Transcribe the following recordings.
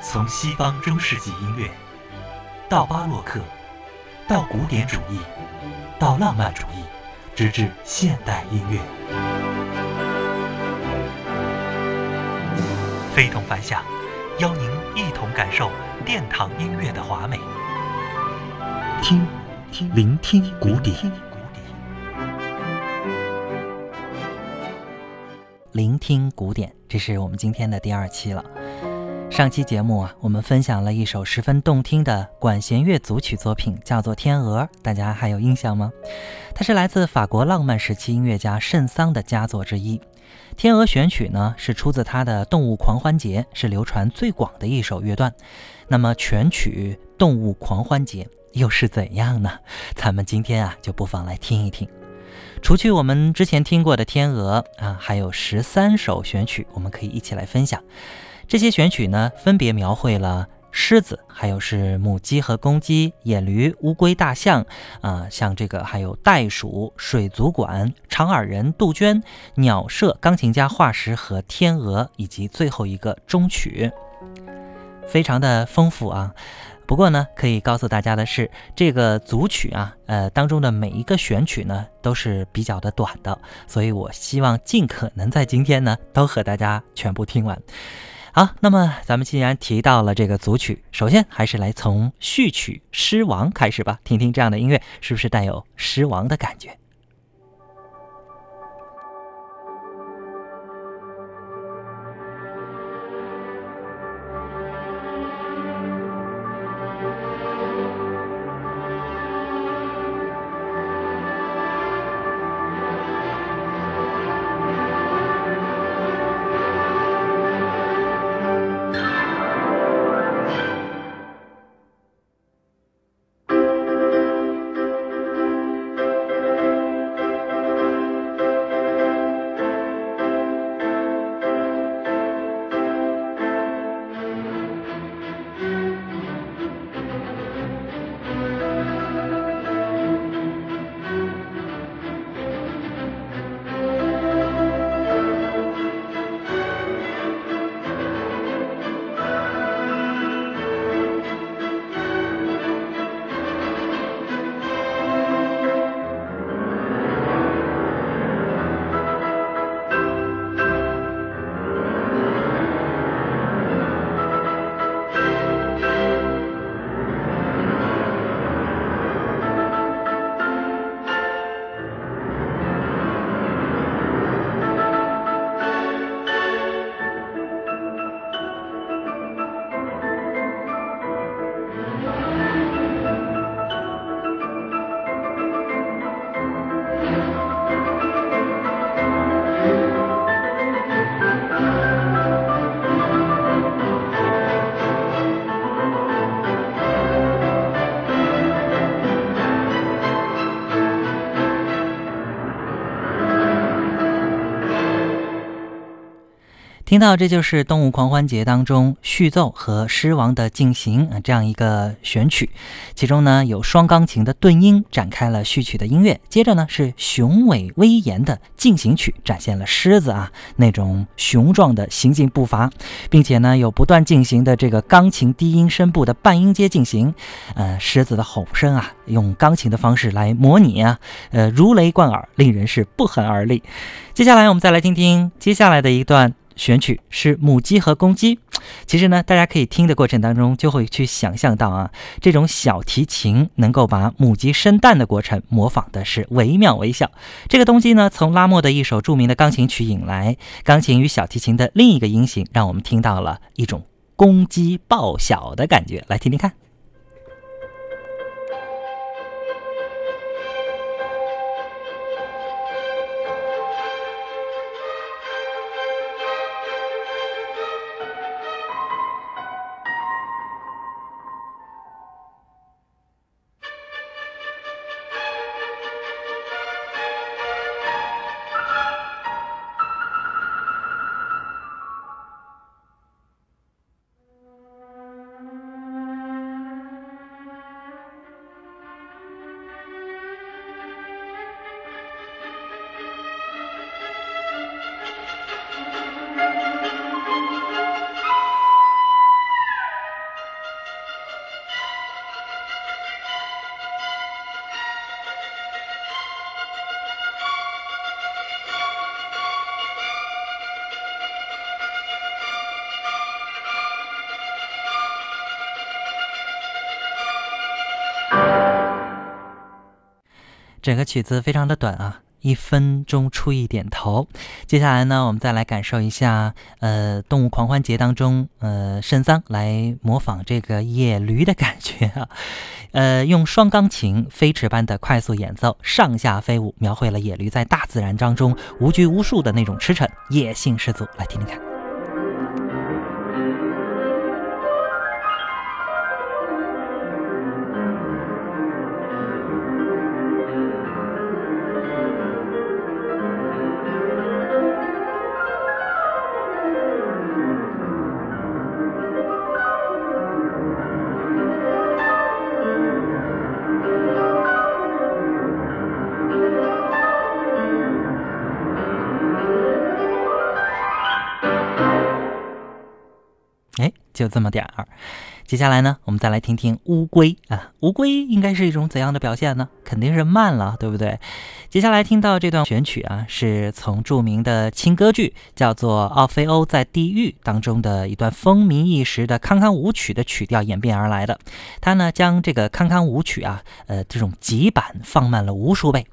从西方中世纪音乐，到巴洛克，到古典主义，到浪漫主义，直至现代音乐，非同凡响，邀您一同感受殿堂音乐的华美。听，听，聆听古典，聆听古典，这是我们今天的第二期了。上期节目啊，我们分享了一首十分动听的管弦乐组曲作品，叫做《天鹅》，大家还有印象吗？它是来自法国浪漫时期音乐家圣桑的佳作之一。《天鹅》选曲呢，是出自他的《动物狂欢节》，是流传最广的一首乐段。那么全曲《动物狂欢节》又是怎样呢？咱们今天啊，就不妨来听一听。除去我们之前听过的《天鹅》啊，还有十三首选曲，我们可以一起来分享。这些选曲呢，分别描绘了狮子，还有是母鸡和公鸡、野驴、乌龟、大象，啊，像这个还有袋鼠、水族馆、长耳人、杜鹃、鸟舍、钢琴家化石和天鹅，以及最后一个终曲，非常的丰富啊。不过呢，可以告诉大家的是，这个组曲啊，呃，当中的每一个选曲呢，都是比较的短的，所以我希望尽可能在今天呢，都和大家全部听完。好，那么咱们既然提到了这个组曲，首先还是来从序曲《狮王》开始吧，听听这样的音乐是不是带有狮王的感觉。听到这就是《动物狂欢节》当中序奏和狮王的进行啊，这样一个选曲，其中呢有双钢琴的顿音展开了序曲的音乐，接着呢是雄伟威严的进行曲，展现了狮子啊那种雄壮的行进步伐，并且呢有不断进行的这个钢琴低音声部的半音阶进行，呃，狮子的吼声啊用钢琴的方式来模拟啊，呃如雷贯耳，令人是不寒而栗。接下来我们再来听听接下来的一段。选取是母鸡和公鸡，其实呢，大家可以听的过程当中就会去想象到啊，这种小提琴能够把母鸡生蛋的过程模仿的是惟妙惟肖。这个东西呢，从拉莫的一首著名的钢琴曲引来，钢琴与小提琴的另一个音型，让我们听到了一种公鸡报晓的感觉，来听听看。整个曲子非常的短啊。一分钟出一点头，接下来呢，我们再来感受一下，呃，动物狂欢节当中，呃，圣桑来模仿这个野驴的感觉啊，呃，用双钢琴飞驰般的快速演奏，上下飞舞，描绘了野驴在大自然当中无拘无束的那种驰骋，野性十足，来听听看。就这么点儿，接下来呢，我们再来听听乌龟啊，乌龟应该是一种怎样的表现呢？肯定是慢了，对不对？接下来听到这段选曲啊，是从著名的轻歌剧叫做《奥菲欧在地狱》当中的一段风靡一时的康康舞曲的曲调演变而来的。它呢，将这个康康舞曲啊，呃，这种急板放慢了无数倍。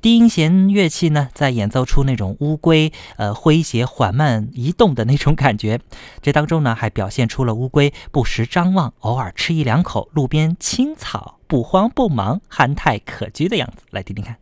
低音弦乐器呢，在演奏出那种乌龟呃诙谐缓慢移动的那种感觉。这当中呢，还表现出了乌龟不时张望，偶尔吃一两口路边青草，不慌不忙，憨态可掬的样子。来听听看。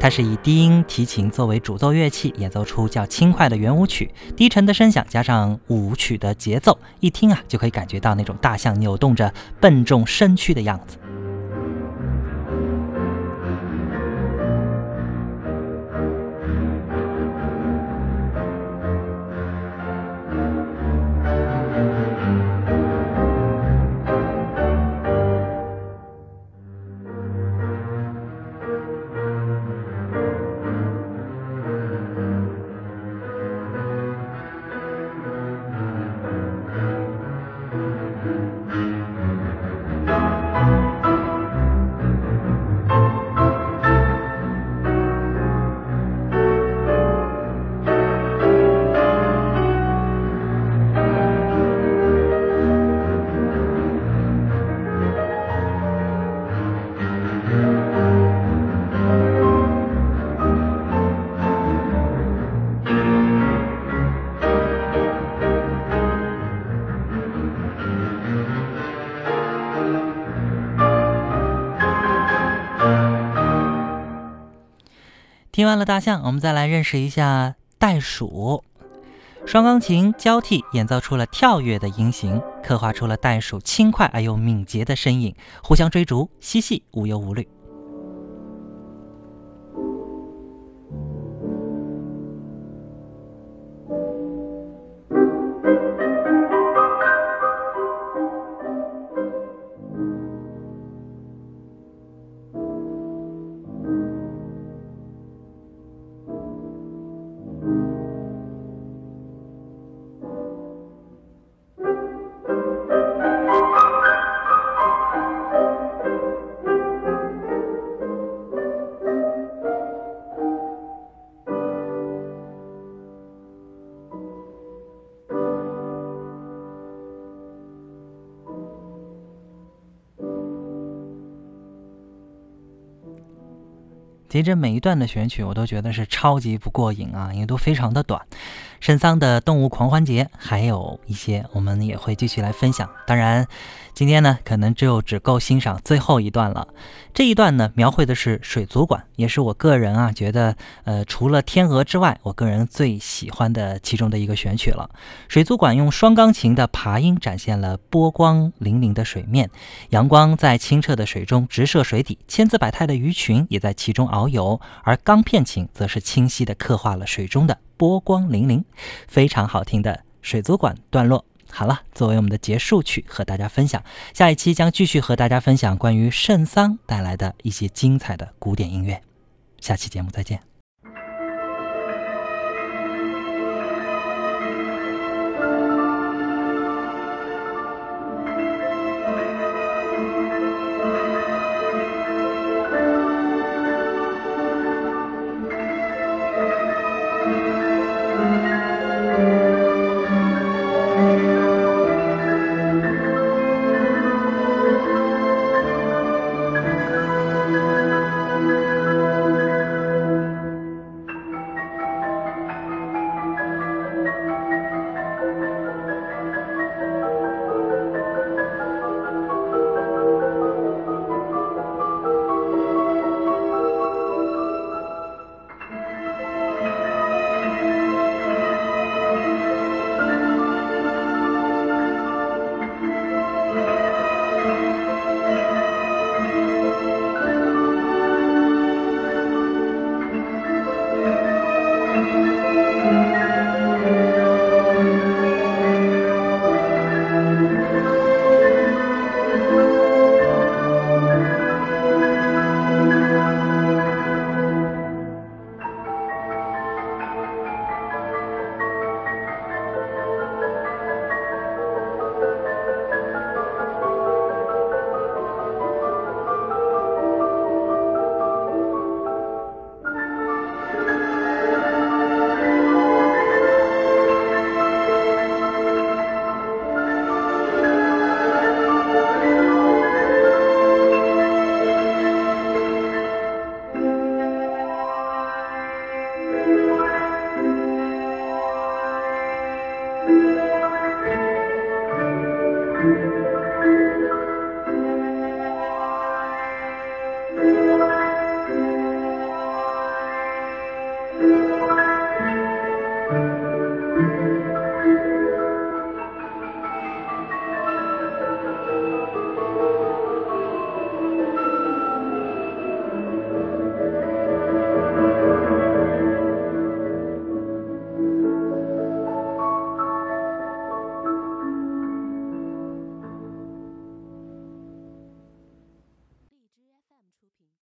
它是以低音提琴作为主奏乐器，演奏出较轻快的圆舞曲，低沉的声响加上舞曲的节奏，一听啊就可以感觉到那种大象扭动着笨重身躯的样子。听完了大象，我们再来认识一下袋鼠。双钢琴交替演奏出了跳跃的音型，刻画出了袋鼠轻快而又敏捷的身影，互相追逐，嬉戏无忧无虑。其实每一段的选曲我都觉得是超级不过瘾啊，因为都非常的短。圣桑的动物狂欢节还有一些，我们也会继续来分享。当然，今天呢，可能就只够欣赏最后一段了。这一段呢，描绘的是水族馆，也是我个人啊觉得，呃，除了天鹅之外，我个人最喜欢的其中的一个选曲了。水族馆用双钢琴的爬音展现了波光粼粼的水面，阳光在清澈的水中直射水底，千姿百态的鱼群也在其中遨游，而钢片琴则是清晰地刻画了水中的。波光粼粼，非常好听的水族馆段落。好了，作为我们的结束曲，和大家分享。下一期将继续和大家分享关于圣桑带来的一些精彩的古典音乐。下期节目再见。